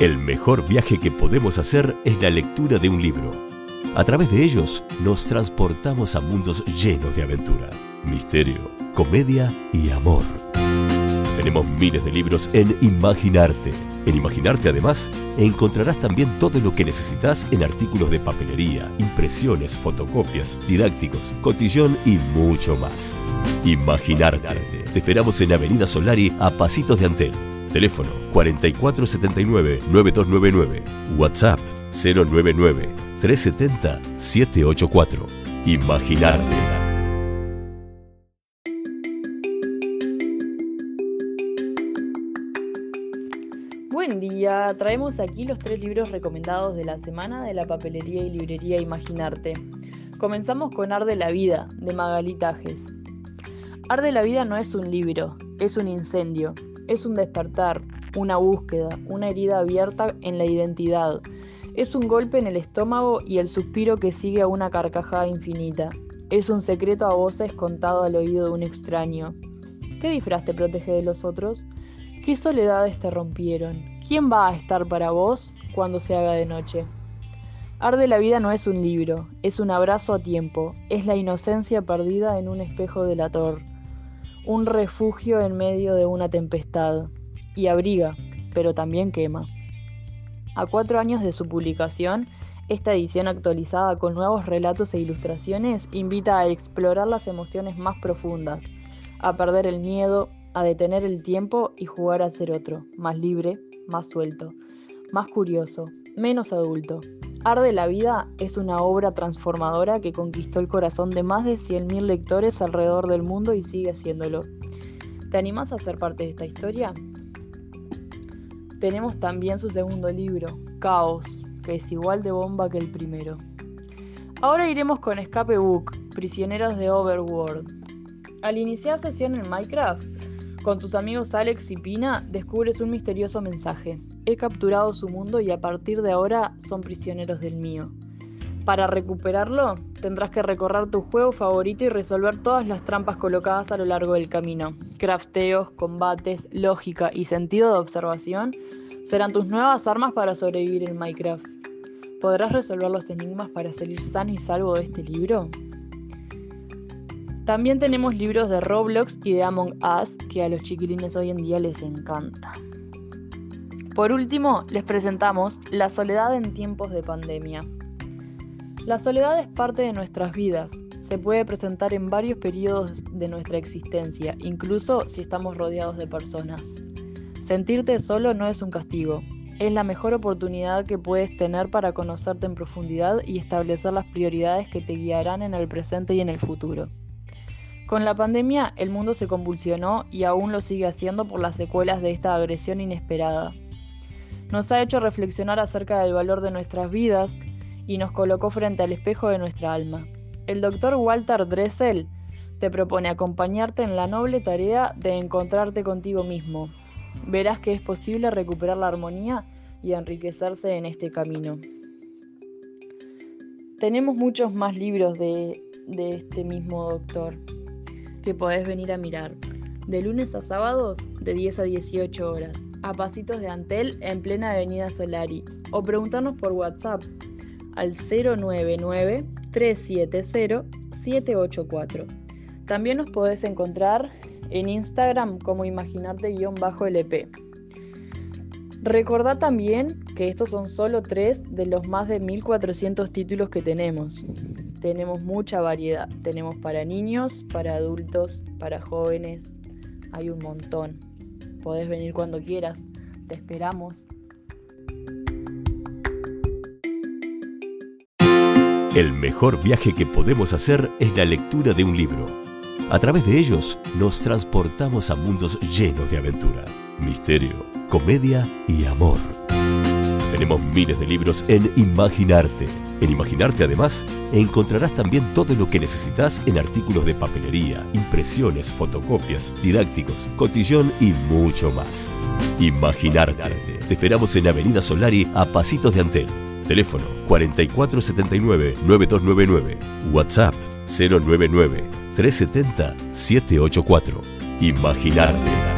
El mejor viaje que podemos hacer es la lectura de un libro. A través de ellos nos transportamos a mundos llenos de aventura, misterio, comedia y amor. Tenemos miles de libros en Imaginarte. En Imaginarte además encontrarás también todo lo que necesitas en artículos de papelería, impresiones, fotocopias, didácticos, cotillón y mucho más. Imaginarte. Te esperamos en Avenida Solari a Pasitos de Antel. Teléfono 4479-9299. WhatsApp 099-370-784. Imaginarte. Buen día, traemos aquí los tres libros recomendados de la semana de la papelería y librería Imaginarte. Comenzamos con Arde la Vida, de Magali Tajes. Arde la Vida no es un libro, es un incendio. Es un despertar, una búsqueda, una herida abierta en la identidad. Es un golpe en el estómago y el suspiro que sigue a una carcajada infinita. Es un secreto a voces contado al oído de un extraño. ¿Qué disfraz te protege de los otros? ¿Qué soledades te rompieron? ¿Quién va a estar para vos cuando se haga de noche? Arde la vida no es un libro, es un abrazo a tiempo, es la inocencia perdida en un espejo delator un refugio en medio de una tempestad, y abriga, pero también quema. A cuatro años de su publicación, esta edición actualizada con nuevos relatos e ilustraciones invita a explorar las emociones más profundas, a perder el miedo, a detener el tiempo y jugar a ser otro, más libre, más suelto, más curioso, menos adulto, Arde la vida es una obra transformadora que conquistó el corazón de más de 100.000 lectores alrededor del mundo y sigue haciéndolo. ¿Te animas a ser parte de esta historia? Tenemos también su segundo libro, Caos, que es igual de bomba que el primero. Ahora iremos con Escape Book, Prisioneros de Overworld. Al iniciar sesión en Minecraft, con tus amigos Alex y Pina descubres un misterioso mensaje. He capturado su mundo y a partir de ahora son prisioneros del mío. Para recuperarlo, tendrás que recorrer tu juego favorito y resolver todas las trampas colocadas a lo largo del camino. Crafteos, combates, lógica y sentido de observación serán tus nuevas armas para sobrevivir en Minecraft. ¿Podrás resolver los enigmas para salir sano y salvo de este libro? También tenemos libros de Roblox y de Among Us que a los chiquilines hoy en día les encanta. Por último, les presentamos La soledad en tiempos de pandemia. La soledad es parte de nuestras vidas. Se puede presentar en varios periodos de nuestra existencia, incluso si estamos rodeados de personas. Sentirte solo no es un castigo, es la mejor oportunidad que puedes tener para conocerte en profundidad y establecer las prioridades que te guiarán en el presente y en el futuro. Con la pandemia, el mundo se convulsionó y aún lo sigue haciendo por las secuelas de esta agresión inesperada. Nos ha hecho reflexionar acerca del valor de nuestras vidas y nos colocó frente al espejo de nuestra alma. El doctor Walter Dressel te propone acompañarte en la noble tarea de encontrarte contigo mismo. Verás que es posible recuperar la armonía y enriquecerse en este camino. Tenemos muchos más libros de, de este mismo doctor que podés venir a mirar. De lunes a sábados, de 10 a 18 horas, a Pasitos de Antel en plena Avenida Solari, o preguntarnos por WhatsApp al 099-370-784. También nos podés encontrar en Instagram como imaginarte-lp. Recordá también que estos son solo tres de los más de 1400 títulos que tenemos tenemos mucha variedad. Tenemos para niños, para adultos, para jóvenes. Hay un montón. Podés venir cuando quieras. Te esperamos. El mejor viaje que podemos hacer es la lectura de un libro. A través de ellos nos transportamos a mundos llenos de aventura, misterio, comedia y amor. Tenemos miles de libros en Imaginarte en Imaginarte además encontrarás también todo lo que necesitas en artículos de papelería, impresiones, fotocopias, didácticos, cotillón y mucho más. Imaginarte. Te esperamos en Avenida Solari a Pasitos de Antel. Teléfono 4479-9299. WhatsApp 099-370-784. Imaginarte.